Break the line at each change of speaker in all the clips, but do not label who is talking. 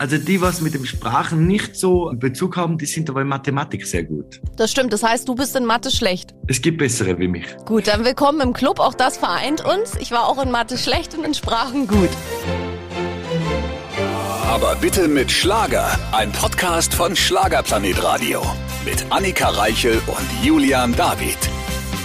Also die, was mit dem Sprachen nicht so Bezug haben, die sind aber in Mathematik sehr gut.
Das stimmt. Das heißt, du bist in Mathe schlecht.
Es gibt bessere wie mich.
Gut, dann willkommen im Club. Auch das vereint uns. Ich war auch in Mathe schlecht und in Sprachen gut.
Aber bitte mit Schlager. Ein Podcast von Schlagerplanet Radio. Mit Annika Reichel und Julian David.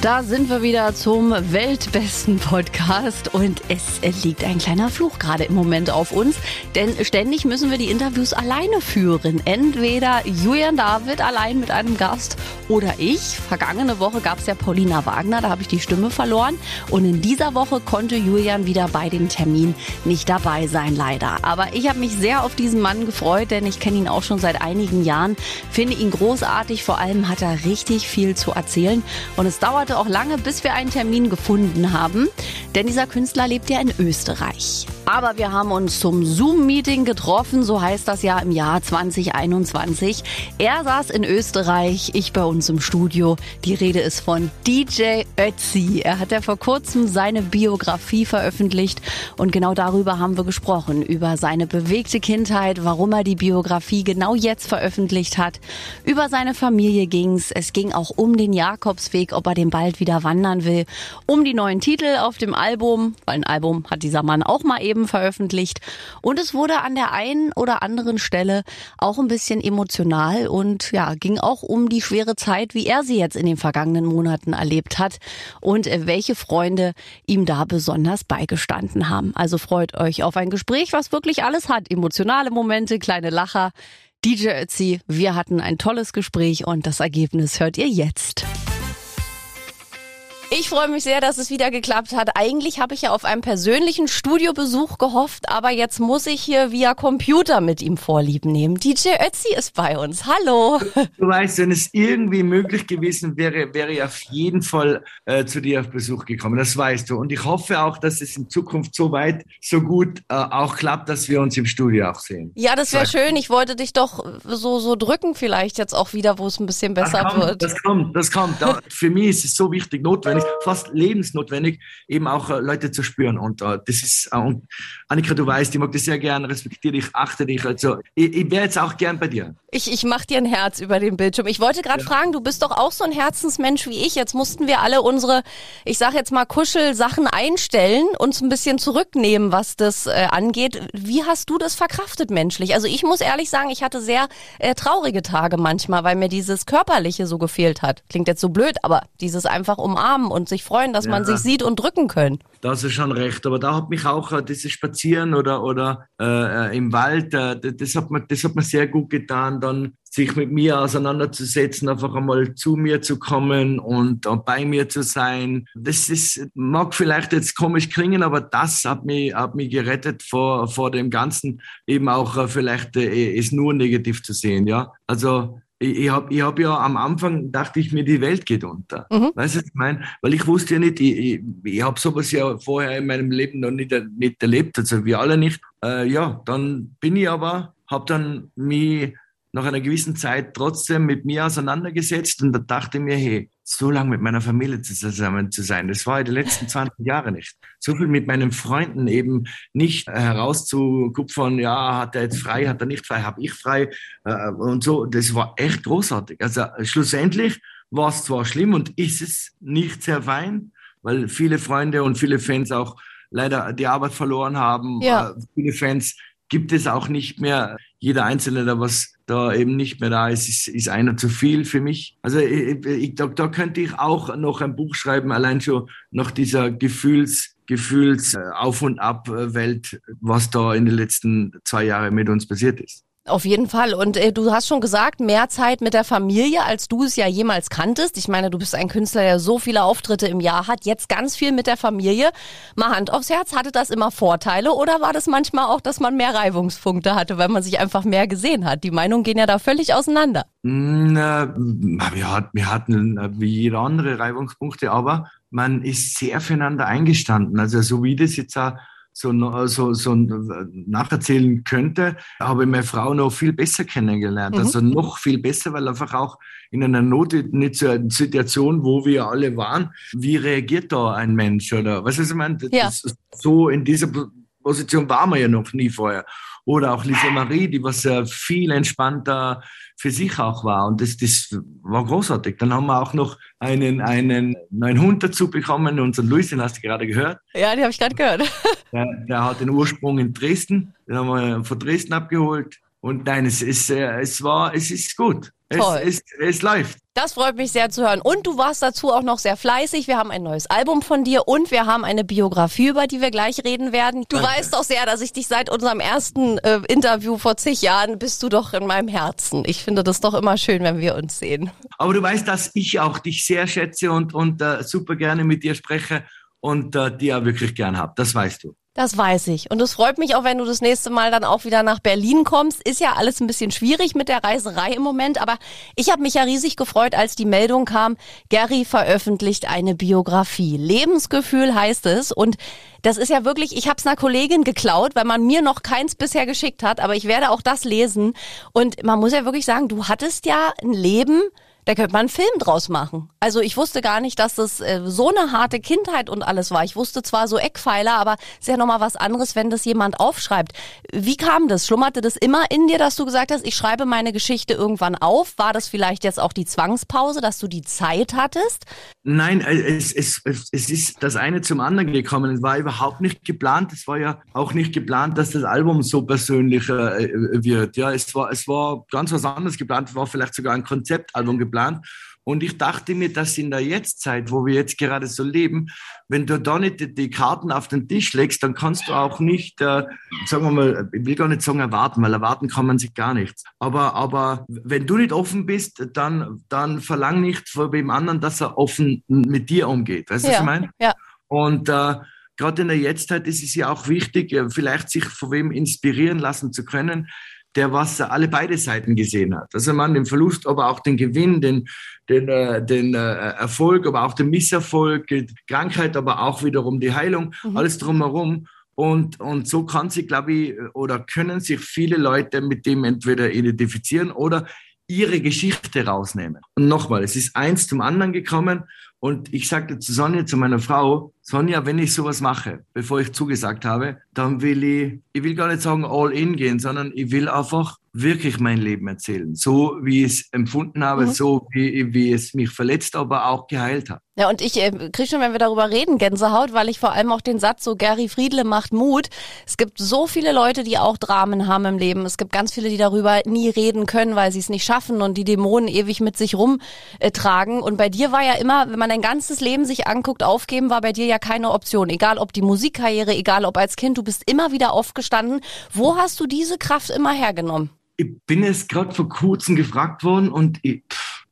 Da sind wir wieder zum weltbesten Podcast und es liegt ein kleiner Fluch gerade im Moment auf uns, denn ständig müssen wir die Interviews alleine führen. Entweder Julian David allein mit einem Gast oder ich. Vergangene Woche gab es ja Paulina Wagner, da habe ich die Stimme verloren und in dieser Woche konnte Julian wieder bei dem Termin nicht dabei sein, leider. Aber ich habe mich sehr auf diesen Mann gefreut, denn ich kenne ihn auch schon seit einigen Jahren, finde ihn großartig, vor allem hat er richtig viel zu erzählen und es dauerte auch lange, bis wir einen Termin gefunden haben, denn dieser Künstler lebt ja in Österreich. Aber wir haben uns zum Zoom-Meeting getroffen, so heißt das ja im Jahr 2021. Er saß in Österreich, ich bei uns im Studio. Die Rede ist von DJ Ötzi. Er hat ja vor kurzem seine Biografie veröffentlicht und genau darüber haben wir gesprochen. Über seine bewegte Kindheit, warum er die Biografie genau jetzt veröffentlicht hat. Über seine Familie ging's. Es ging auch um den Jakobsweg, ob er den bald wieder wandern will. Um die neuen Titel auf dem Album, weil ein Album hat dieser Mann auch mal eben veröffentlicht. Und es wurde an der einen oder anderen Stelle auch ein bisschen emotional und ja, ging auch um die schwere Zeit, wie er sie jetzt in den vergangenen Monaten erlebt hat und äh, welche Freunde ihm da besonders beigestanden haben. Also freut euch auf ein Gespräch, was wirklich alles hat. Emotionale Momente, kleine Lacher. DJ Ötzi, wir hatten ein tolles Gespräch und das Ergebnis hört ihr jetzt. Ich freue mich sehr, dass es wieder geklappt hat. Eigentlich habe ich ja auf einen persönlichen Studiobesuch gehofft, aber jetzt muss ich hier via Computer mit ihm Vorlieben nehmen. DJ Ötzi ist bei uns. Hallo.
Du weißt, wenn es irgendwie möglich gewesen wäre, wäre ich auf jeden Fall äh, zu dir auf Besuch gekommen. Das weißt du. Und ich hoffe auch, dass es in Zukunft so weit, so gut äh, auch klappt, dass wir uns im Studio auch sehen.
Ja, das wäre schön. Ich wollte dich doch so, so drücken vielleicht jetzt auch wieder, wo es ein bisschen besser
das kommt,
wird.
Das kommt, das kommt. Für mich ist es so wichtig, notwendig fast lebensnotwendig, eben auch äh, Leute zu spüren. Und äh, das ist, äh, und Annika, du weißt, ich mag das sehr gern, respektiere dich, achte dich. Also ich, ich wäre jetzt auch gern bei dir.
Ich, ich mache dir ein Herz über den Bildschirm. Ich wollte gerade ja. fragen, du bist doch auch so ein Herzensmensch wie ich. Jetzt mussten wir alle unsere, ich sage jetzt mal, Kuschelsachen einstellen, uns ein bisschen zurücknehmen, was das äh, angeht. Wie hast du das verkraftet menschlich? Also ich muss ehrlich sagen, ich hatte sehr äh, traurige Tage manchmal, weil mir dieses Körperliche so gefehlt hat. Klingt jetzt so blöd, aber dieses einfach umarmen und sich freuen, dass ja. man sich sieht und drücken können.
Da hast du schon recht. Aber da hat mich auch äh, dieses Spazieren oder, oder äh, äh im Wald, äh, das, hat mir, das hat mir sehr gut getan, dann sich mit mir auseinanderzusetzen, einfach einmal zu mir zu kommen und äh, bei mir zu sein. Das ist, mag vielleicht jetzt komisch klingen, aber das hat mich, hat mich gerettet vor, vor dem Ganzen, eben auch vielleicht äh, es nur negativ zu sehen. Ja, also ich, habe ich hab ja am Anfang dachte ich mir, die Welt geht unter. Mhm. Weißt du, was ich meine? Weil ich wusste ja nicht, ich, ich, ich habe sowas ja vorher in meinem Leben noch nicht, nicht erlebt, also wir alle nicht. Äh, ja, dann bin ich aber, habe dann mich nach einer gewissen Zeit trotzdem mit mir auseinandergesetzt und da dachte ich mir, hey, so lange mit meiner Familie zusammen zu sein, das war ich die letzten 20 Jahre nicht. So viel mit meinen Freunden eben nicht herauszukupfern, ja, hat er jetzt frei, hat er nicht frei, habe ich frei äh, und so. Das war echt großartig. Also schlussendlich war es zwar schlimm und ist es nicht sehr fein, weil viele Freunde und viele Fans auch leider die Arbeit verloren haben. Ja. Äh, viele Fans gibt es auch nicht mehr. Jeder Einzelne, der was da eben nicht mehr da ist, ist, ist einer zu viel für mich. Also ich, ich, da, da könnte ich auch noch ein Buch schreiben, allein schon nach dieser Gefühls, Gefühls äh, Auf und Ab Welt, was da in den letzten zwei Jahren mit uns passiert ist.
Auf jeden Fall. Und äh, du hast schon gesagt, mehr Zeit mit der Familie, als du es ja jemals kanntest. Ich meine, du bist ein Künstler, der so viele Auftritte im Jahr hat. Jetzt ganz viel mit der Familie. Mal Hand aufs Herz, hatte das immer Vorteile oder war das manchmal auch, dass man mehr Reibungspunkte hatte, weil man sich einfach mehr gesehen hat? Die Meinungen gehen ja da völlig auseinander.
Na, wir, hatten, wie jeder andere Reibungspunkte, aber man ist sehr füreinander eingestanden. Also so wie das jetzt auch so, so, so nacherzählen könnte, habe ich meine Frau noch viel besser kennengelernt. Mhm. Also noch viel besser, weil einfach auch in einer Notsituation, wo wir alle waren, wie reagiert da ein Mensch oder was ist ich meine? Ja. So in dieser Position waren wir ja noch nie vorher. Oder auch Lisa Marie, die was viel entspannter für sich auch war. Und das, das war großartig. Dann haben wir auch noch einen, einen neuen Hund dazu bekommen, unseren Luis, den hast du gerade gehört.
Ja, den habe ich gerade gehört.
Der, der, hat den Ursprung in Dresden. Den haben wir von Dresden abgeholt. Und nein, es, ist, äh, es war, es ist gut. Toll. Es, es, es läuft.
Das freut mich sehr zu hören. Und du warst dazu auch noch sehr fleißig. Wir haben ein neues Album von dir und wir haben eine Biografie, über die wir gleich reden werden. Du Danke. weißt doch sehr, dass ich dich seit unserem ersten äh, Interview vor zig Jahren bist du doch in meinem Herzen. Ich finde das doch immer schön, wenn wir uns sehen.
Aber du weißt, dass ich auch dich sehr schätze und, und äh, super gerne mit dir spreche und äh, dir auch wirklich gern habe. Das weißt du.
Das weiß ich. Und es freut mich auch, wenn du das nächste Mal dann auch wieder nach Berlin kommst. Ist ja alles ein bisschen schwierig mit der Reiserei im Moment, aber ich habe mich ja riesig gefreut, als die Meldung kam, Gary veröffentlicht eine Biografie. Lebensgefühl heißt es. Und das ist ja wirklich, ich habe es einer Kollegin geklaut, weil man mir noch keins bisher geschickt hat, aber ich werde auch das lesen. Und man muss ja wirklich sagen, du hattest ja ein Leben, da könnte man einen Film draus machen. Also ich wusste gar nicht, dass das äh, so eine harte Kindheit und alles war. Ich wusste zwar so Eckpfeiler, aber ist ja nochmal was anderes, wenn das jemand aufschreibt. Wie kam das? Schlummerte das immer in dir, dass du gesagt hast, ich schreibe meine Geschichte irgendwann auf? War das vielleicht jetzt auch die Zwangspause, dass du die Zeit hattest?
Nein, äh, es, es, es ist das eine zum anderen gekommen. Es war überhaupt nicht geplant. Es war ja auch nicht geplant, dass das Album so persönlich äh, wird. Ja, es war, es war ganz was anderes geplant. Es war vielleicht sogar ein Konzeptalbum geplant geplant. Und ich dachte mir, dass in der Jetztzeit, wo wir jetzt gerade so leben, wenn du da nicht die Karten auf den Tisch legst, dann kannst du auch nicht, äh, sagen wir mal, ich will gar nicht sagen erwarten, weil erwarten kann man sich gar nichts. Aber, aber wenn du nicht offen bist, dann, dann verlang nicht von dem anderen, dass er offen mit dir umgeht. Weißt du, ja. was ich meine?
Ja.
Und äh, gerade in der Jetztzeit ist es ja auch wichtig, äh, vielleicht sich von wem inspirieren lassen zu können, der was alle beide Seiten gesehen hat. Also man den Verlust, aber auch den Gewinn, den, den, äh, den äh, Erfolg, aber auch den Misserfolg, die Krankheit, aber auch wiederum die Heilung, mhm. alles drumherum. Und, und so kann sich, glaube ich, oder können sich viele Leute mit dem entweder identifizieren oder ihre Geschichte rausnehmen. Und nochmal, es ist eins zum anderen gekommen und ich sagte zu Sonja, zu meiner Frau, Sonja, wenn ich sowas mache, bevor ich zugesagt habe, dann will ich, ich will gar nicht sagen all in gehen, sondern ich will einfach wirklich mein Leben erzählen. So wie ich es empfunden habe, mhm. so wie, wie es mich verletzt, aber auch geheilt hat.
Ja, und ich äh, kriege schon, wenn wir darüber reden, Gänsehaut, weil ich vor allem auch den Satz so, Gary Friedle macht Mut. Es gibt so viele Leute, die auch Dramen haben im Leben. Es gibt ganz viele, die darüber nie reden können, weil sie es nicht schaffen und die Dämonen ewig mit sich rumtragen. Äh, und bei dir war ja immer, wenn man dein ganzes Leben sich anguckt, aufgeben war bei dir ja keine Option. Egal ob die Musikkarriere, egal ob als Kind, du bist immer wieder aufgestanden. Wo hast du diese Kraft immer hergenommen?
Ich bin jetzt gerade vor kurzem gefragt worden und ich,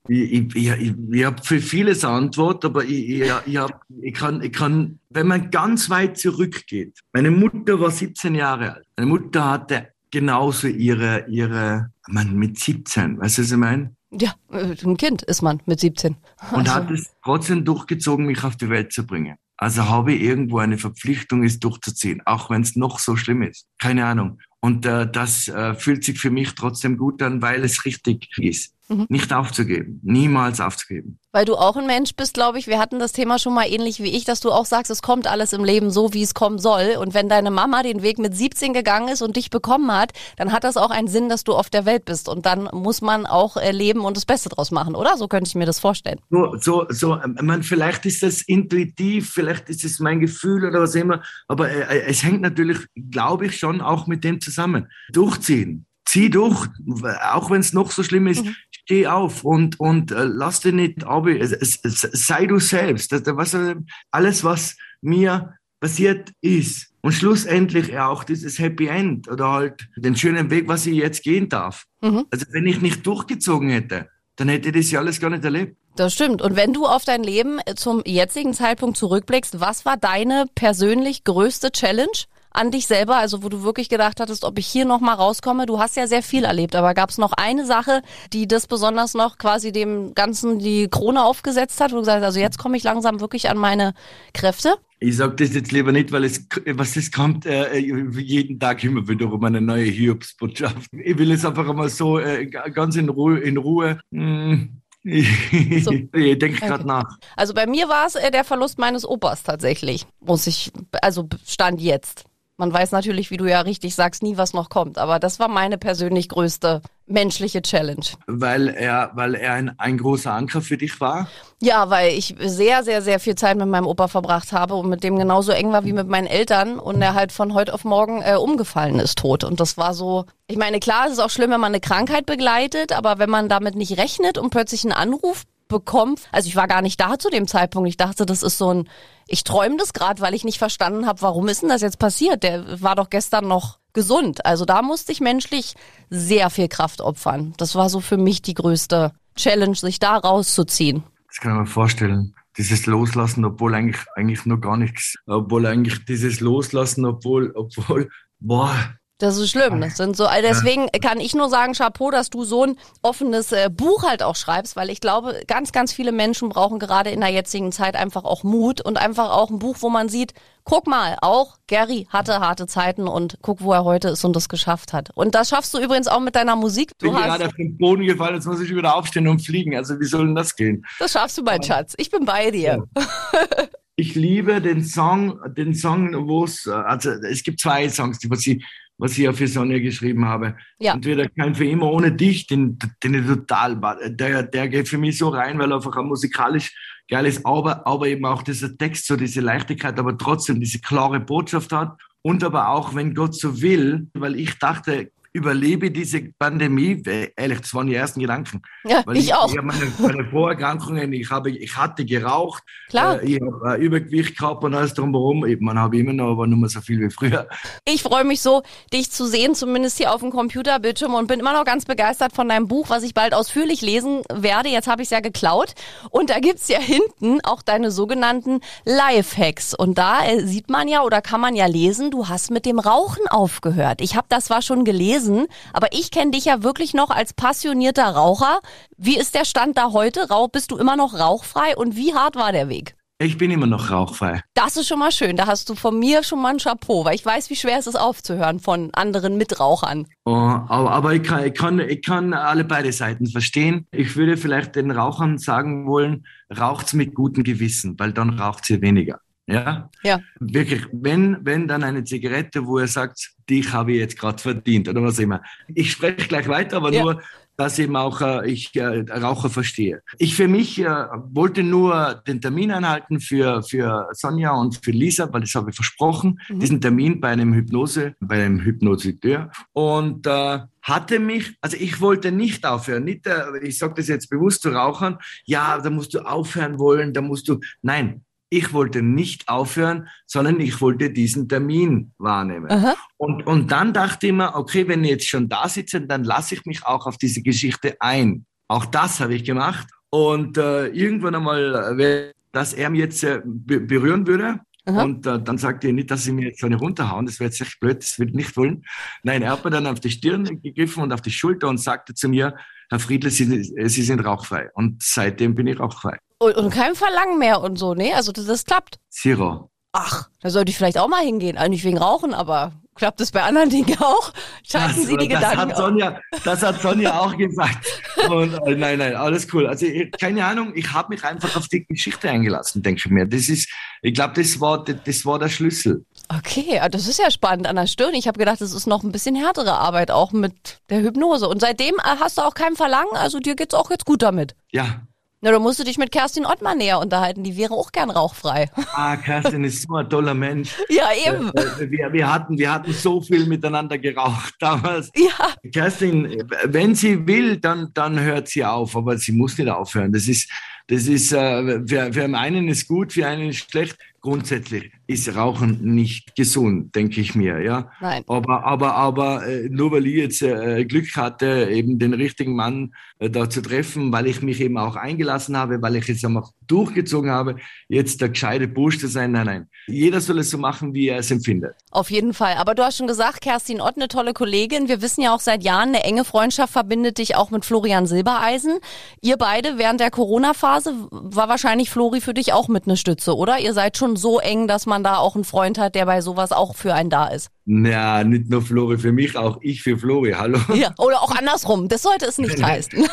ich, ich, ich, ich habe für vieles eine Antwort, aber ich, ich, ich, hab, ich, kann, ich kann, wenn man ganz weit zurückgeht, meine Mutter war 17 Jahre alt. Meine Mutter hatte genauso ihre, ihre, man, mit 17, weißt du, was ich meine?
Ja, äh, ein Kind ist man mit 17.
Und also. hat es trotzdem durchgezogen, mich auf die Welt zu bringen. Also habe ich irgendwo eine Verpflichtung, es durchzuziehen, auch wenn es noch so schlimm ist. Keine Ahnung. Und äh, das äh, fühlt sich für mich trotzdem gut an, weil es richtig ist. Mhm. Nicht aufzugeben, niemals aufzugeben.
Weil du auch ein Mensch bist, glaube ich. Wir hatten das Thema schon mal ähnlich wie ich, dass du auch sagst, es kommt alles im Leben so, wie es kommen soll. Und wenn deine Mama den Weg mit 17 gegangen ist und dich bekommen hat, dann hat das auch einen Sinn, dass du auf der Welt bist. Und dann muss man auch äh, leben und das Beste draus machen, oder? So könnte ich mir das vorstellen.
So, so, so ähm, man, vielleicht ist das intuitiv, vielleicht ist es mein Gefühl oder was immer. Aber äh, äh es hängt natürlich, glaube ich, schon auch mit dem zusammen. Durchziehen zieh durch, auch wenn es noch so schlimm ist. Mhm steh auf und, und äh, lass dir nicht ab, sei du selbst. Das, was, alles, was mir passiert ist und schlussendlich auch dieses Happy End oder halt den schönen Weg, was ich jetzt gehen darf. Mhm. Also wenn ich nicht durchgezogen hätte, dann hätte ich das ja alles gar nicht erlebt.
Das stimmt. Und wenn du auf dein Leben zum jetzigen Zeitpunkt zurückblickst, was war deine persönlich größte Challenge? An dich selber, also wo du wirklich gedacht hattest, ob ich hier noch mal rauskomme? Du hast ja sehr viel erlebt, aber gab es noch eine Sache, die das besonders noch quasi dem Ganzen die Krone aufgesetzt hat, wo du gesagt hast, also jetzt komme ich langsam wirklich an meine Kräfte?
Ich sage das jetzt lieber nicht, weil es, was es kommt, äh, jeden Tag immer wieder um eine neue Hiobsbotschaft. Ich will es einfach mal so äh, ganz in Ruhe, in Ruhe. Ich, so. ich denke gerade okay. nach.
Also bei mir war es äh, der Verlust meines Opas tatsächlich, muss ich, also stand jetzt. Man weiß natürlich, wie du ja richtig sagst, nie, was noch kommt. Aber das war meine persönlich größte menschliche Challenge.
Weil er, weil er ein, ein großer Anker für dich war?
Ja, weil ich sehr, sehr, sehr viel Zeit mit meinem Opa verbracht habe und mit dem genauso eng war wie mit meinen Eltern und er halt von heute auf morgen äh, umgefallen ist tot. Und das war so, ich meine, klar, es ist auch schlimm, wenn man eine Krankheit begleitet, aber wenn man damit nicht rechnet und plötzlich einen Anruf bekommt, also ich war gar nicht da zu dem Zeitpunkt. Ich dachte, das ist so ein, ich träume das gerade, weil ich nicht verstanden habe, warum ist denn das jetzt passiert? Der war doch gestern noch gesund. Also da musste ich menschlich sehr viel Kraft opfern. Das war so für mich die größte Challenge, sich da rauszuziehen.
Das kann man vorstellen. Dieses Loslassen, obwohl eigentlich, eigentlich nur gar nichts, obwohl eigentlich dieses Loslassen, obwohl, obwohl, boah,
das ist schlimm. Das sind so, also deswegen kann ich nur sagen, Chapeau, dass du so ein offenes äh, Buch halt auch schreibst, weil ich glaube, ganz, ganz viele Menschen brauchen gerade in der jetzigen Zeit einfach auch Mut und einfach auch ein Buch, wo man sieht, guck mal, auch Gary hatte harte Zeiten und guck, wo er heute ist und das geschafft hat. Und das schaffst du übrigens auch mit deiner Musik.
Du bin hast gerade auf den Boden gefallen, jetzt muss ich wieder aufstehen und fliegen. Also wie soll denn das gehen?
Das schaffst du, mein Schatz. Ich bin bei dir. Ja.
Ich liebe den Song, den Song, wo es, also es gibt zwei Songs, die was sie was ich ja für Sonja geschrieben habe. Ja. Entweder kein für immer ohne dich, den, den ich total, der, der geht für mich so rein, weil er einfach auch musikalisch geil ist, aber, aber eben auch dieser Text, so diese Leichtigkeit, aber trotzdem diese klare Botschaft hat. Und aber auch, wenn Gott so will, weil ich dachte, überlebe diese Pandemie, ehrlich, das waren die ersten Gedanken.
Ja, Weil ich, ich auch.
Ich habe meine, meine, Vorerkrankungen, ich, habe, ich hatte geraucht,
Klar.
Äh, ich habe äh, Übergewicht gehabt und alles drumherum. Man habe immer noch, aber nur mehr so viel wie früher.
Ich freue mich so, dich zu sehen, zumindest hier auf dem Computerbildschirm und bin immer noch ganz begeistert von deinem Buch, was ich bald ausführlich lesen werde. Jetzt habe ich es ja geklaut. Und da gibt's ja hinten auch deine sogenannten Lifehacks. Und da äh, sieht man ja oder kann man ja lesen, du hast mit dem Rauchen aufgehört. Ich habe das zwar schon gelesen, gewesen. Aber ich kenne dich ja wirklich noch als passionierter Raucher. Wie ist der Stand da heute? Rauch, bist du immer noch rauchfrei und wie hart war der Weg?
Ich bin immer noch rauchfrei.
Das ist schon mal schön. Da hast du von mir schon mal ein Chapeau, weil ich weiß, wie schwer es ist aufzuhören von anderen Mitrauchern.
Oh, aber, aber ich, kann, ich, kann, ich kann alle beide Seiten verstehen. Ich würde vielleicht den Rauchern sagen wollen, raucht's mit gutem Gewissen, weil dann raucht ihr weniger. Ja?
Ja.
Wirklich, wenn, wenn dann eine Zigarette, wo er sagt, dich habe ich jetzt gerade verdient oder was immer. Ich spreche gleich weiter, aber ja. nur, dass eben auch äh, ich äh, Raucher verstehe. Ich für mich äh, wollte nur den Termin anhalten für, für Sonja und für Lisa, weil das habe ich versprochen, mhm. diesen Termin bei einem Hypnose, bei einem Hypnositeur. Und äh, hatte mich, also ich wollte nicht aufhören, nicht, äh, ich sage das jetzt bewusst zu Rauchern, ja, da musst du aufhören wollen, da musst du, nein, ich wollte nicht aufhören, sondern ich wollte diesen Termin wahrnehmen. Und, und dann dachte ich mir, okay, wenn ich jetzt schon da sitze, dann lasse ich mich auch auf diese Geschichte ein. Auch das habe ich gemacht. Und äh, irgendwann einmal, äh, dass er mich jetzt äh, berühren würde, Aha. Und äh, dann sagte er nicht, dass sie mir jetzt eine runterhauen, das wäre jetzt echt blöd, das würde ich nicht wollen. Nein, er hat mir dann auf die Stirn gegriffen und auf die Schulter und sagte zu mir, Herr Friedle, Sie, Sie sind rauchfrei. Und seitdem bin ich rauchfrei.
Und, und kein Verlangen mehr und so, ne? Also das, das klappt.
Zero.
Ach, da sollte ich vielleicht auch mal hingehen. Also nicht wegen Rauchen, aber klappt das bei anderen Dingen auch? Schalten das, Sie die
das
Gedanken
hat Sonja, Das hat Sonja auch gesagt. Und, äh, nein, nein, alles cool. Also keine Ahnung, ich habe mich einfach auf die Geschichte eingelassen, denke ich mir. Das ist, ich glaube, das war, das war der Schlüssel.
Okay, das ist ja spannend an der Stirn. Ich habe gedacht, das ist noch ein bisschen härtere Arbeit auch mit der Hypnose. Und seitdem äh, hast du auch kein Verlangen, also dir geht's auch jetzt gut damit.
Ja,
na, da musst du dich mit Kerstin Ottmann näher unterhalten. Die wäre auch gern rauchfrei.
Ah, Kerstin ist so ein toller Mensch.
Ja, eben.
Äh, wir, wir, hatten, wir hatten so viel miteinander geraucht damals.
Ja.
Kerstin, wenn sie will, dann, dann hört sie auf, aber sie muss nicht aufhören. Das ist, das ist, äh, für, für einen ist gut, für einen ist schlecht. Grundsätzlich ist Rauchen nicht gesund, denke ich mir, ja.
Nein.
Aber, aber, aber äh, nur weil ich jetzt äh, Glück hatte, eben den richtigen Mann äh, da zu treffen, weil ich mich eben auch eingelassen habe, weil ich es auch durchgezogen habe, jetzt der gescheite Bursch zu sein, nein, nein. Jeder soll es so machen, wie er es empfindet.
Auf jeden Fall. Aber du hast schon gesagt, Kerstin Ott, eine tolle Kollegin. Wir wissen ja auch seit Jahren, eine enge Freundschaft verbindet dich auch mit Florian Silbereisen. Ihr beide während der Corona-Phase war wahrscheinlich Flori für dich auch mit eine Stütze, oder? Ihr seid schon so eng, dass man da auch einen Freund hat, der bei sowas auch für einen da ist.
Na, nicht nur Flori für mich, auch ich für Flori. Hallo.
Ja, oder auch andersrum. Das sollte es nicht heißen.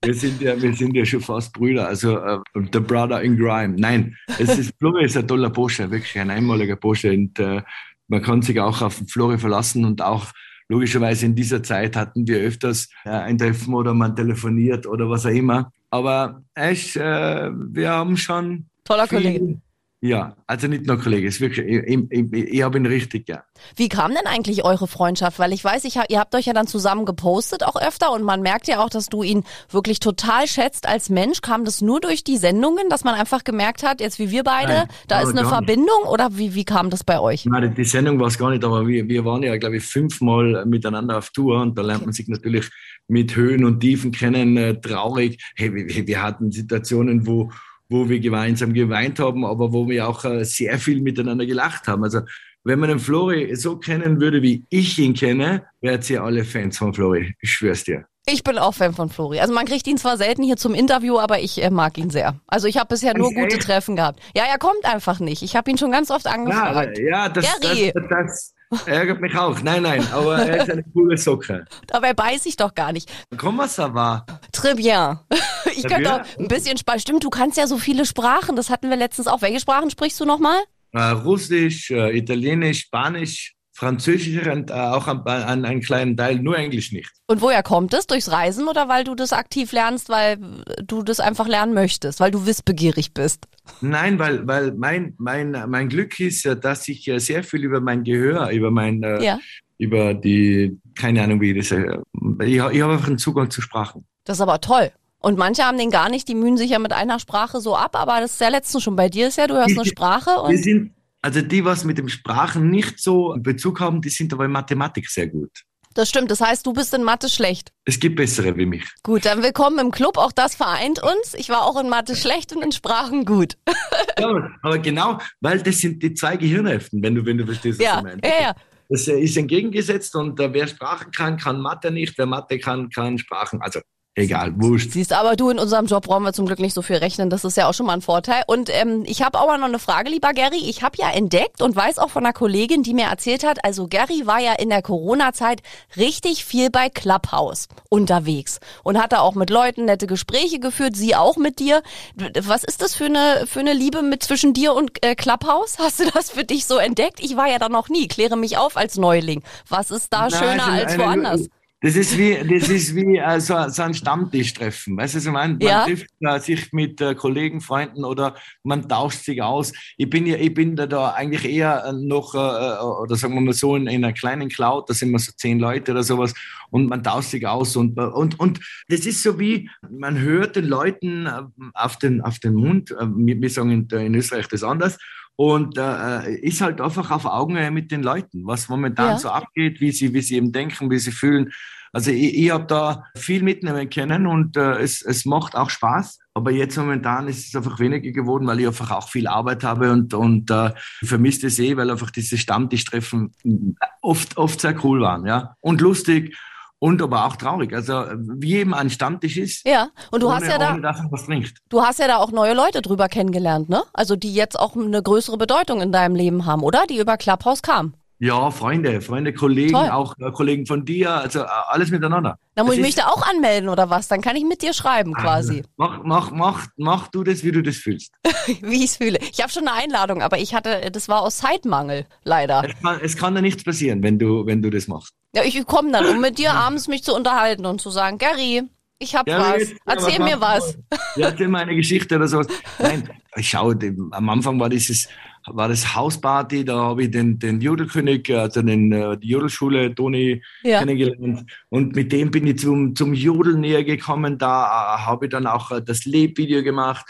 Wir sind ja, wir sind ja schon fast Brüder, also uh, the brother in crime. Nein, es ist Flori ist ein toller Bursche, wirklich ein einmaliger Bursche und uh, man kann sich auch auf Flori verlassen und auch logischerweise in dieser Zeit hatten wir öfters äh, ein Treffen oder man telefoniert oder was auch immer. Aber echt, wir haben schon.
Toller Kollege.
Ja, also nicht nur Kollege, ist wirklich, ich, ich, ich habe ihn richtig, ja.
Wie kam denn eigentlich eure Freundschaft? Weil ich weiß, ich ihr habt euch ja dann zusammen gepostet auch öfter und man merkt ja auch, dass du ihn wirklich total schätzt als Mensch. Kam das nur durch die Sendungen, dass man einfach gemerkt hat, jetzt wie wir beide, Nein, da ist eine Verbindung nicht. oder wie, wie kam das bei euch?
Nein, die Sendung war es gar nicht, aber wir, wir waren ja, glaube ich, fünfmal miteinander auf Tour und da lernt okay. man sich natürlich mit Höhen und Tiefen kennen, äh, traurig. Hey, wir, wir hatten Situationen, wo wo wir gemeinsam geweint haben, aber wo wir auch äh, sehr viel miteinander gelacht haben. Also wenn man den Flori so kennen würde, wie ich ihn kenne, wärt ihr alle Fans von Flori. Ich schwör's dir.
Ich bin auch Fan von Flori. Also man kriegt ihn zwar selten hier zum Interview, aber ich äh, mag ihn sehr. Also ich habe bisher nur gute Treffen gehabt. Ja, er kommt einfach nicht. Ich habe ihn schon ganz oft angefragt.
Ja, ja das, Gary. das, das, Ärgert mich auch. Nein, nein, aber er ist eine coole Socke.
Dabei beiß ich doch gar nicht.
Comment ça va?
Très bien. Ich könnte auch ein bisschen Spaß. Stimmt, du kannst ja so viele Sprachen. Das hatten wir letztens auch. Welche Sprachen sprichst du nochmal?
Äh, Russisch, äh, Italienisch, Spanisch, Französisch und äh, auch an, an einen kleinen Teil, nur Englisch nicht.
Und woher kommt es? Durchs Reisen oder weil du das aktiv lernst, weil du das einfach lernen möchtest, weil du wissbegierig bist?
Nein, weil, weil mein, mein, mein Glück ist, dass ich sehr viel über mein Gehör, über mein, ja. über die, keine Ahnung wie das, ich, ich habe einfach einen Zugang zu Sprachen.
Das ist aber toll. Und manche haben den gar nicht, die mühen sich ja mit einer Sprache so ab, aber das ist ja letztens schon bei dir ist ja, du hörst eine Sprache und.
Wir sind, also die, was mit dem Sprachen nicht so Bezug haben, die sind aber in Mathematik sehr gut.
Das stimmt. Das heißt, du bist in Mathe schlecht.
Es gibt bessere wie mich.
Gut, dann willkommen im Club. Auch das vereint uns. Ich war auch in Mathe schlecht und in Sprachen gut.
ja, aber genau, weil das sind die zwei Gehirnhälften, wenn du, wenn du verstehst, was
ja,
ich meine.
Ja, ja.
Das ist entgegengesetzt und äh, wer Sprachen kann, kann Mathe nicht. Wer Mathe kann, kann Sprachen. Also Egal, wurscht.
Siehst aber du, in unserem Job brauchen wir zum Glück nicht so viel rechnen. Das ist ja auch schon mal ein Vorteil. Und ähm, ich habe auch noch eine Frage, lieber Gary. Ich habe ja entdeckt und weiß auch von einer Kollegin, die mir erzählt hat, also Gary war ja in der Corona-Zeit richtig viel bei Clubhouse unterwegs und hat da auch mit Leuten nette Gespräche geführt, sie auch mit dir. Was ist das für eine, für eine Liebe mit zwischen dir und äh, Clubhouse? Hast du das für dich so entdeckt? Ich war ja da noch nie. Kläre mich auf als Neuling. Was ist da Nein, schöner als woanders?
Das ist wie, das ist wie äh, so, so ein Stammtischtreffen. Weißt du, was ich meine? Man ja. trifft äh, sich mit äh, Kollegen, Freunden oder man tauscht sich aus. Ich bin ja, ich bin da, da eigentlich eher äh, noch, äh, äh, oder sagen wir mal so, in, in einer kleinen Cloud, da sind wir so zehn Leute oder sowas und man tauscht sich aus und, und, und das ist so wie, man hört den Leuten auf den, auf den Mund, wir sagen in, in Österreich das anders, und äh, ist halt einfach auf Augenhöhe mit den Leuten, was momentan ja. so abgeht, wie sie, wie sie eben denken, wie sie fühlen. Also ich, ich habe da viel mitnehmen können und äh, es, es macht auch Spaß. Aber jetzt momentan ist es einfach weniger geworden, weil ich einfach auch viel Arbeit habe und, und äh, vermisst es eh, weil einfach diese Stammtischtreffen oft, oft sehr cool waren, ja. Und lustig und aber auch traurig. Also wie eben ein Stammtisch ist.
Ja, und du ohne, hast ja da, du hast ja da auch neue Leute drüber kennengelernt, ne? Also die jetzt auch eine größere Bedeutung in deinem Leben haben, oder? Die über Clubhouse kamen.
Ja, Freunde, Freunde, Kollegen, Toll. auch äh, Kollegen von dir, also äh, alles miteinander.
Da muss das ich mich da auch anmelden oder was? Dann kann ich mit dir schreiben ah, quasi.
Mach, mach, mach, mach du das, wie du das fühlst.
wie ich es fühle. Ich habe schon eine Einladung, aber ich hatte, das war aus Zeitmangel, leider.
Es kann, es kann da nichts passieren, wenn du, wenn du das machst.
Ja, ich komme dann, um mit dir abends mich zu unterhalten und zu sagen, Gary, ich hab ja, was. Erzähl mir was.
Ja, erzähl mir eine Geschichte oder sowas. Nein, schau, am Anfang war dieses war das Hausparty, da habe ich den, den Jodelkönig, also den, äh, die Jodelschule, Toni, ja. kennengelernt. Und mit dem bin ich zum, zum Jodeln näher gekommen. Da äh, habe ich dann auch äh, das Lebvideo gemacht.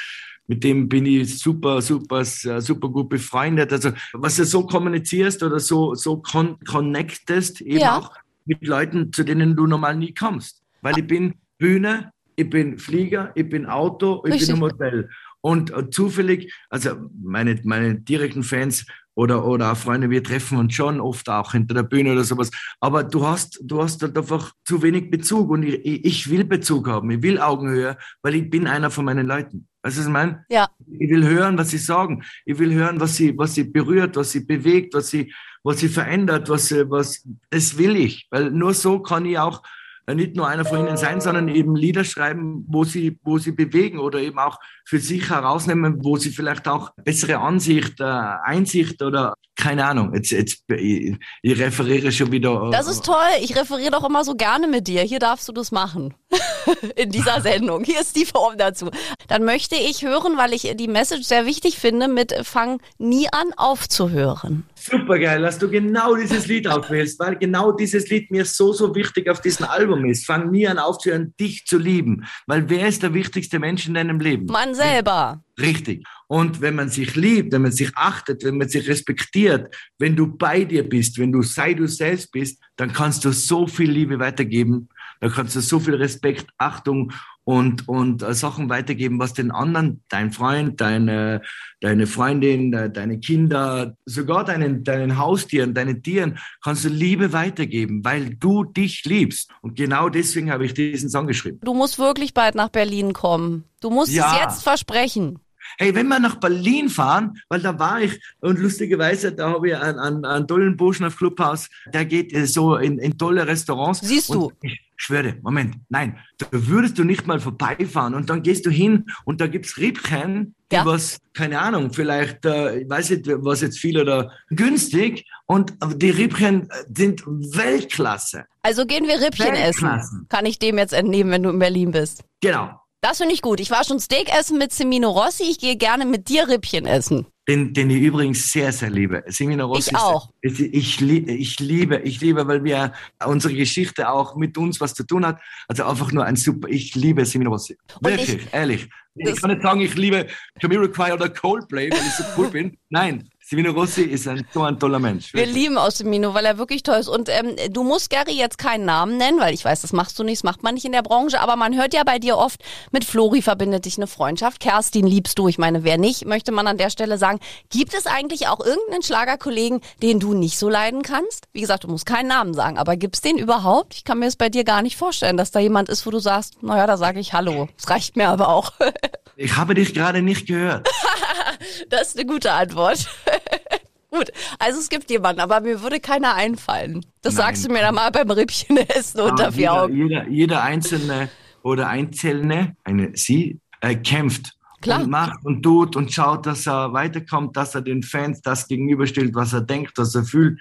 Mit dem bin ich super, super, super gut befreundet. Also, was du so kommunizierst oder so, so con connectest, eben ja. auch mit Leuten, zu denen du normal nie kommst. Weil ich bin Bühne, ich bin Flieger, ich bin Auto, ich Richtig. bin im Hotel. Und äh, zufällig, also meine, meine direkten Fans oder, oder auch Freunde, wir treffen uns schon oft auch hinter der Bühne oder sowas. Aber du hast, du hast halt einfach zu wenig Bezug und ich, ich will Bezug haben. Ich will Augenhöhe, weil ich bin einer von meinen Leuten. Weißt du, was ich meine?
Ja.
Ich will hören, was sie sagen. Ich will hören, was sie, was sie berührt, was sie bewegt, was sie, was sie verändert, was, was, das will ich. Weil nur so kann ich auch nicht nur einer von ihnen sein, sondern eben Lieder schreiben, wo sie, wo sie bewegen oder eben auch für sich herausnehmen, wo sie vielleicht auch bessere Ansicht, äh, Einsicht oder keine Ahnung. Jetzt, jetzt ich, ich referiere schon wieder.
Äh, das ist toll. Ich referiere doch immer so gerne mit dir. Hier darfst du das machen. In dieser Sendung. Hier ist die Form dazu. Dann möchte ich hören, weil ich die Message sehr wichtig finde, mit Fang nie an aufzuhören.
Super geil, dass du genau dieses Lied aufwählst, weil genau dieses Lied mir so, so wichtig auf diesem Album ist. Fang nie an aufzuhören, dich zu lieben. Weil wer ist der wichtigste Mensch in deinem Leben?
Man selber.
Richtig. Und wenn man sich liebt, wenn man sich achtet, wenn man sich respektiert, wenn du bei dir bist, wenn du sei du selbst bist, dann kannst du so viel Liebe weitergeben. Da kannst du so viel Respekt, Achtung und, und äh, Sachen weitergeben, was den anderen, dein Freund, deine, deine Freundin, äh, deine Kinder, sogar deinen, deinen Haustieren, deinen Tieren, kannst du Liebe weitergeben, weil du dich liebst. Und genau deswegen habe ich diesen Song geschrieben.
Du musst wirklich bald nach Berlin kommen. Du musst ja. es jetzt versprechen.
Hey, wenn wir nach Berlin fahren, weil da war ich und lustigerweise, da habe ich einen, einen, einen tollen Burschen auf Clubhaus, der geht äh, so in, in tolle Restaurants.
Siehst du?
Ich schwöre, Moment, nein, da würdest du nicht mal vorbeifahren und dann gehst du hin und da gibt's Riebchen, die ja. was, keine Ahnung, vielleicht, äh, ich weiß nicht, was jetzt viel oder günstig und die Riebchen sind Weltklasse.
Also gehen wir Rippchen essen. Kann ich dem jetzt entnehmen, wenn du in Berlin bist?
Genau.
Das finde ich gut. Ich war schon Steak essen mit Semino Rossi. Ich gehe gerne mit dir Rippchen essen.
Den, den ich übrigens sehr, sehr liebe. Semino Rossi.
Ich auch.
Ist, ich, ich liebe, ich liebe, weil wir unsere Geschichte auch mit uns was zu tun hat. Also einfach nur ein super, ich liebe Semino Rossi. Wirklich, ich, ehrlich. Ich kann nicht sagen, ich liebe Jamiroquai oder Coldplay, weil ich so cool bin. Nein, Semino Rossi ist ein, so ein toller Mensch.
Wirklich. Wir lieben Semino, weil er wirklich toll ist. Und ähm, du musst Gary jetzt keinen Namen nennen, weil ich weiß, das machst du nicht, das macht man nicht in der Branche. Aber man hört ja bei dir oft, mit Flori verbindet dich eine Freundschaft. Kerstin liebst du. Ich meine, wer nicht, möchte man an der Stelle sagen. Gibt es eigentlich auch irgendeinen Schlagerkollegen, den du nicht so leiden kannst? Wie gesagt, du musst keinen Namen sagen, aber gibt's den überhaupt? Ich kann mir es bei dir gar nicht vorstellen, dass da jemand ist, wo du sagst, naja, da sage ich Hallo. Das reicht mir aber auch.
ich habe dich gerade nicht gehört.
das ist eine gute Antwort. Gut, also es gibt jemanden, aber mir würde keiner einfallen. Das Nein. sagst du mir dann mal beim Rippchen essen unter vier
Augen. Jeder, jeder einzelne oder Einzelne, eine sie, äh, kämpft Klar. und macht und tut und schaut, dass er weiterkommt, dass er den Fans das gegenüberstellt, was er denkt, was er fühlt,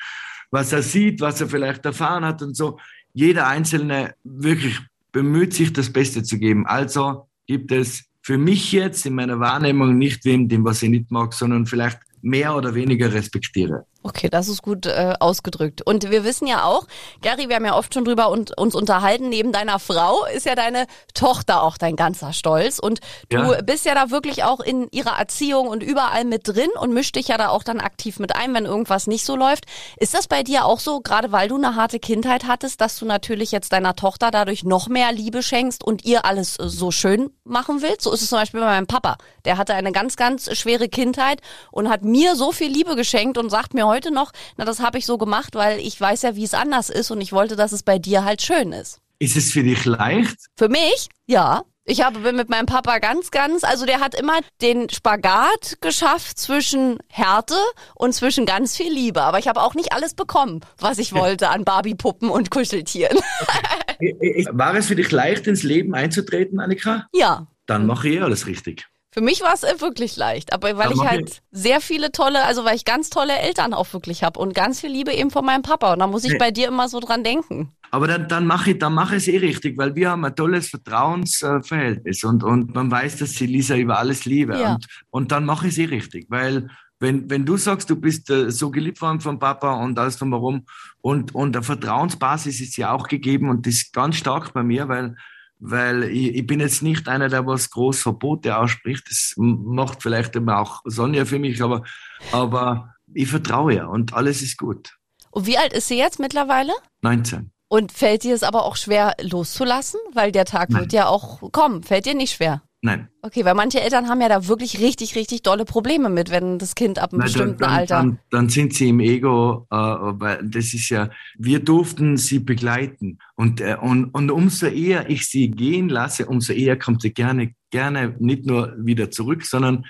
was er sieht, was er vielleicht erfahren hat und so. Jeder Einzelne wirklich bemüht sich, das Beste zu geben. Also gibt es für mich jetzt in meiner Wahrnehmung nicht wem, dem was ich nicht mag, sondern vielleicht mehr oder weniger respektiere.
Okay, das ist gut äh, ausgedrückt. Und wir wissen ja auch, Gary, wir haben ja oft schon drüber und, uns unterhalten, neben deiner Frau ist ja deine Tochter auch dein ganzer Stolz. Und du ja. bist ja da wirklich auch in ihrer Erziehung und überall mit drin und misch dich ja da auch dann aktiv mit ein, wenn irgendwas nicht so läuft. Ist das bei dir auch so, gerade weil du eine harte Kindheit hattest, dass du natürlich jetzt deiner Tochter dadurch noch mehr Liebe schenkst und ihr alles so schön machen willst? So ist es zum Beispiel bei meinem Papa. Der hatte eine ganz, ganz schwere Kindheit und hat mir so viel Liebe geschenkt und sagt mir heute, heute noch, na, das habe ich so gemacht, weil ich weiß ja, wie es anders ist und ich wollte, dass es bei dir halt schön ist.
Ist es für dich leicht?
Für mich? Ja. Ich habe bin mit meinem Papa ganz, ganz, also der hat immer den Spagat geschafft zwischen Härte und zwischen ganz viel Liebe. Aber ich habe auch nicht alles bekommen, was ich wollte an Barbie-Puppen und Kuscheltieren.
War es für dich leicht, ins Leben einzutreten, Annika?
Ja.
Dann mache ich alles richtig.
Für mich war es äh, wirklich leicht, aber weil ich halt sehr viele tolle, also weil ich ganz tolle Eltern auch wirklich habe und ganz viel Liebe eben von meinem Papa und da muss ich nee. bei dir immer so dran denken.
Aber dann, dann mache ich, dann mache ich es eh richtig, weil wir haben ein tolles Vertrauensverhältnis und, und man weiß, dass sie Lisa über alles liebe ja. und, und dann mache ich es eh richtig, weil wenn, wenn du sagst, du bist äh, so geliebt worden vom Papa und alles drumherum und, und eine Vertrauensbasis ist ja auch gegeben und das ist ganz stark bei mir, weil weil ich, ich bin jetzt nicht einer, der was groß Verbote ausspricht. Das macht vielleicht immer auch Sonja für mich, aber, aber ich vertraue ihr und alles ist gut.
Und wie alt ist sie jetzt mittlerweile?
19.
Und fällt dir es aber auch schwer loszulassen? Weil der Tag Nein. wird ja auch kommen. Fällt dir nicht schwer?
Nein.
Okay, weil manche Eltern haben ja da wirklich richtig, richtig dolle Probleme mit, wenn das Kind ab einem Nein, bestimmten
dann,
Alter.
Dann, dann, sind sie im Ego, äh, weil das ist ja, wir durften sie begleiten. Und, äh, und, und umso eher ich sie gehen lasse, umso eher kommt sie gerne, gerne nicht nur wieder zurück, sondern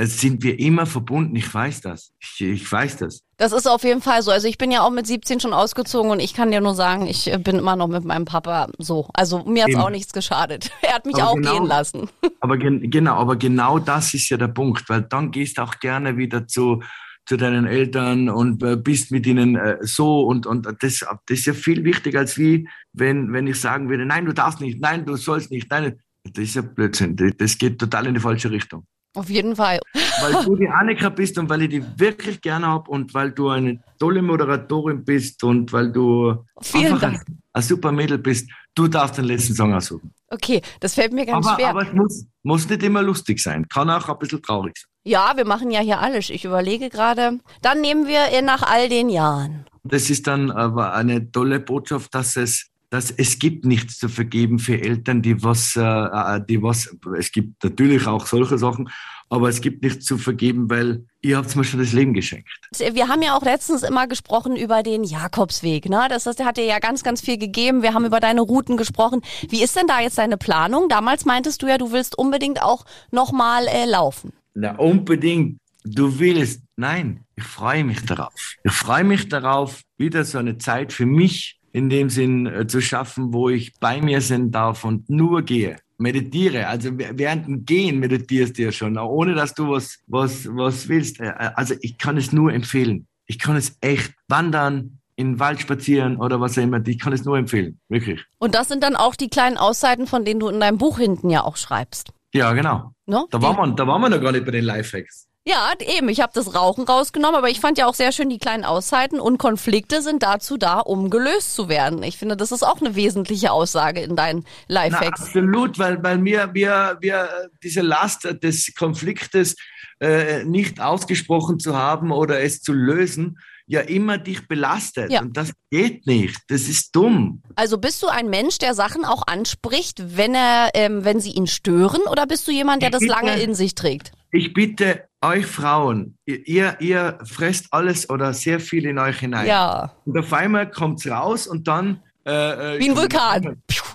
sind wir immer verbunden. Ich weiß das. Ich, ich weiß das.
Das ist auf jeden Fall so. Also ich bin ja auch mit 17 schon ausgezogen und ich kann dir nur sagen, ich äh, bin immer noch mit meinem Papa so. Also mir hat's
Eben.
auch nichts geschadet. Er hat mich
Aber
auch
genau-
gehen lassen.
Aber gen genau, aber genau das ist ja der Punkt, weil dann gehst du auch gerne wieder zu zu deinen Eltern und äh, bist mit ihnen äh, so und und das das ist ja viel wichtiger als wie wenn wenn ich sagen würde, nein, du darfst nicht, nein, du sollst nicht, nein, das ist ja Blödsinn. Das geht total in die falsche Richtung.
Auf jeden Fall.
Weil du die Annika bist und weil ich die wirklich gerne hab und weil du eine tolle Moderatorin bist und weil du
Vielen
einfach
Dank.
Ein, ein super Mädel bist, du darfst den letzten Song aussuchen.
Okay, das fällt mir ganz
Aber,
schwer.
aber es muss, muss nicht immer lustig sein. Kann auch ein bisschen traurig sein.
ja, wir machen ja hier alles. Ich überlege gerade. Dann nehmen wir nach all den Jahren.
Das ist dann aber eine tolle Botschaft, dass es, dass es gibt nichts zu vergeben für Eltern, die was, äh, äh, die was, es gibt natürlich auch solche Sachen, aber es gibt nichts zu vergeben, weil ihr habt mir schon das Leben geschenkt.
Wir haben ja auch letztens immer gesprochen über den Jakobsweg. Ne? Das heißt, der hat dir ja ganz, ganz viel gegeben. Wir haben über deine Routen gesprochen. Wie ist denn da jetzt deine Planung? Damals meintest du ja, du willst unbedingt auch nochmal äh, laufen.
Na, unbedingt. Du willst. Nein, ich freue mich darauf. Ich freue mich darauf, wieder so eine Zeit für mich in dem Sinn äh, zu schaffen, wo ich bei mir sein darf und nur gehe. Meditiere. Also während dem Gehen meditierst du ja schon, ohne dass du was, was, was willst. Äh, äh, Also ich kann es nur empfehlen. Ich kann es echt wandern, in den Wald spazieren oder was auch immer. Ich kann es nur empfehlen. Wirklich.
Und das sind dann auch die kleinen Auszeiten, von denen du in deinem Buch hinten ja auch schreibst.
Ja, genau.
Ne?
Da waren wir, da waren wir noch gar nicht bei den Lifehacks.
Ja, eben. Ich habe das Rauchen rausgenommen, aber ich fand ja auch sehr schön, die kleinen Auszeiten und Konflikte sind dazu da, um gelöst zu werden. Ich finde, das ist auch eine wesentliche Aussage in deinen
Na,
Lifehacks.
absolut, weil, weil wir, wir, wir äh, diese Last des Konfliktes äh, nicht ausgesprochen zu haben oder es zu lösen, ja immer dich belastet.
Ja.
Und das geht nicht. Das ist dumm.
Also bist du ein Mensch, der Sachen auch anspricht, wenn er, ähm, wenn sie ihn stören, oder bist du jemand, der das lange in sich trägt?
Ich bitte euch Frauen, ihr, ihr fresst alles oder sehr viel in euch hinein.
Ja.
Und auf einmal kommt's raus und dann äh, äh,
Wie ein Vulkan.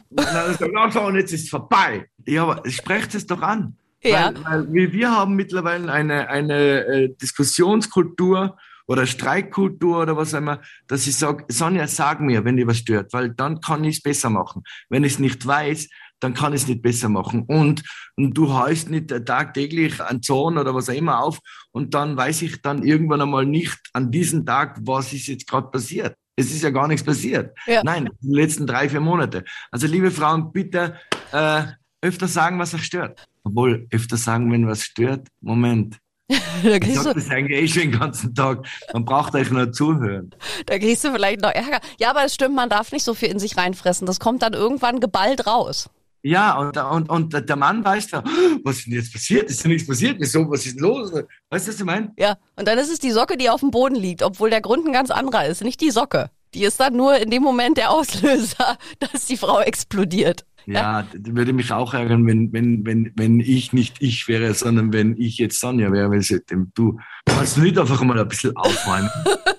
Und dann ist er, "Oh, und jetzt ist es vorbei. Ja, aber sprecht es doch an.
Ja.
Weil, weil wir, wir haben mittlerweile eine, eine äh, Diskussionskultur oder Streikkultur oder was auch immer, dass ich sage, Sonja, sag mir, wenn dir was stört, weil dann kann ich es besser machen. Wenn ich es nicht weiß, dann kann ich es nicht besser machen. Und, und du heißt nicht tagtäglich einen Zorn oder was auch immer auf und dann weiß ich dann irgendwann einmal nicht an diesem Tag, was ist jetzt gerade passiert. Es ist ja gar nichts passiert.
Ja.
Nein, die letzten drei, vier Monate. Also liebe Frauen, bitte äh, öfter sagen, was euch stört. Obwohl, öfter sagen, wenn was stört, Moment.
Da
Ich sag das eigentlich eh schon den ganzen Tag. Man braucht euch nur zuhören.
da kriegst du vielleicht noch Ärger. Ja, aber es stimmt, man darf nicht so viel in sich reinfressen. Das kommt dann irgendwann geballt raus.
Ja, und, und, und der Mann weiß da, "Oh, was ist denn jetzt passiert? Ist denn nichts passiert? Wieso? Was ist denn los? Weißt du, was ich meine?
Ja, und dann ist es die Socke, die auf dem Boden liegt, obwohl der Grund ein ganz anderer ist, nicht die Socke. Die ist dann nur in dem Moment der Auslöser, dass die Frau explodiert.
Ja, das würde mich auch ärgern, wenn, wenn, wenn, wenn ich nicht ich wäre, sondern wenn ich jetzt Sonja wäre, weil sie dem du kannst du nicht einfach mal ein bisschen aufräumen.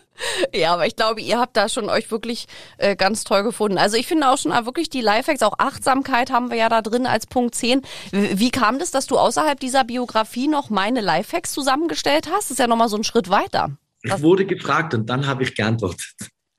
Ja, aber ich glaube, ihr habt da schon euch wirklich äh, ganz toll gefunden. Also ich finde auch schon äh, wirklich die Lifehacks, auch Achtsamkeit haben wir ja da drin als Punkt 10. Wie wie kam das, dass du außerhalb dieser Biografie noch meine Lifehacks zusammengestellt hast? Das ist ja nochmal so ein Schritt weiter.
Ich wurde gefragt und dann habe ich geantwortet.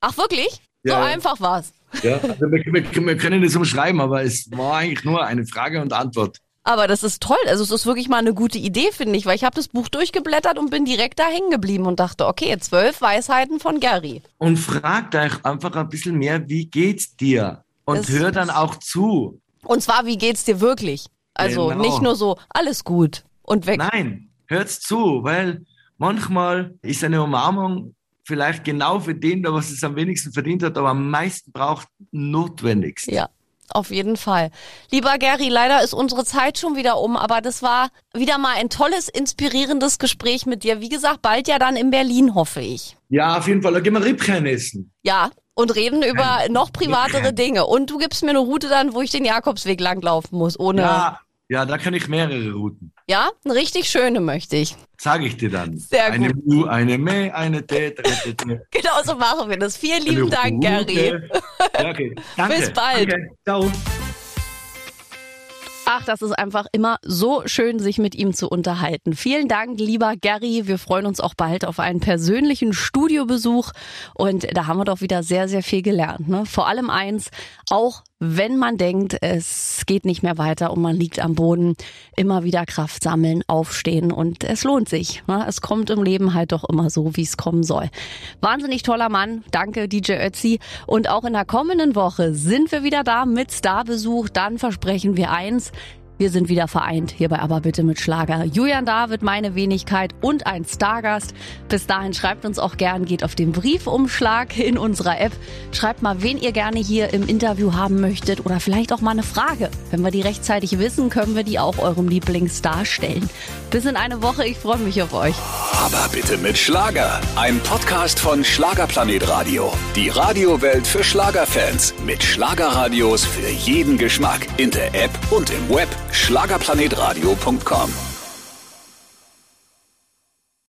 Ach wirklich? So
Ja.
einfach war's.
Ja, also wir, wir, wir können das umschreiben, aber es war eigentlich nur eine Frage und Antwort.
Aber das ist toll. Also es ist wirklich mal eine gute Idee, finde ich, weil ich habe das Buch durchgeblättert und bin direkt da hängen geblieben und dachte, okay, zwölf Weisheiten von Gary.
Und fragt euch einfach ein bisschen mehr, wie geht's dir? Und
Das-
hört dann auch zu.
Und zwar, wie geht's dir wirklich? Also
Genau.
nicht nur so, alles gut und weg.
Nein, hört's zu, weil manchmal ist eine Umarmung vielleicht genau für den, der was es am wenigsten verdient hat, aber am meisten braucht, notwendigst.
Ja, auf jeden Fall. Lieber Gary, leider ist unsere Zeit schon wieder um, aber das war wieder mal ein tolles, inspirierendes Gespräch mit dir. Wie gesagt, bald ja dann in Berlin, hoffe ich.
Ja, auf jeden Fall. Da gehen wir Rippchen essen.
Ja, und reden über noch privatere. Dinge. Und du gibst mir eine Route dann, wo ich den Jakobsweg langlaufen muss, ohne.
Ja, ja, da kann ich mehrere Routen.
Ja, eine richtig schöne möchte ich.
Sage ich dir dann.
Sehr
eine
gut.
Mu, eine Me, eine T.
Genau so machen wir das. Vielen lieben Dank, Gary.
Okay. Danke.
Bis bald.
Danke. Ciao.
Ach, das ist einfach immer so schön, sich mit ihm zu unterhalten. Vielen Dank, lieber Gary. Wir freuen uns auch bald auf einen persönlichen Studiobesuch. Und da haben wir doch wieder sehr, sehr viel gelernt. Ne? Vor allem eins, auch wenn man denkt, es geht nicht mehr weiter und man liegt am Boden, immer wieder Kraft sammeln, aufstehen und es lohnt sich. Ne? Es kommt im Leben halt doch immer so, wie es kommen soll. Wahnsinnig toller Mann. Danke, DJ Ötzi. Und auch in der kommenden Woche sind wir wieder da mit Starbesuch. Dann versprechen wir eins. Wir sind wieder vereint, hierbei aber bitte mit Schlager. Julian David, meine Wenigkeit und ein Stargast. Bis dahin schreibt uns auch gern, geht auf den Briefumschlag in unserer App. Schreibt mal, wen ihr gerne hier im Interview haben möchtet oder vielleicht auch mal eine Frage. Wenn wir die rechtzeitig wissen, können wir die auch eurem Lieblingsstar stellen. Bis in eine Woche, ich freue mich auf euch.
Aber bitte mit Schlager. Ein Podcast von Schlagerplanet Radio. Die Radiowelt für Schlagerfans. Mit Schlagerradios für jeden Geschmack. In der App und im Web schlagerplanetradio.com.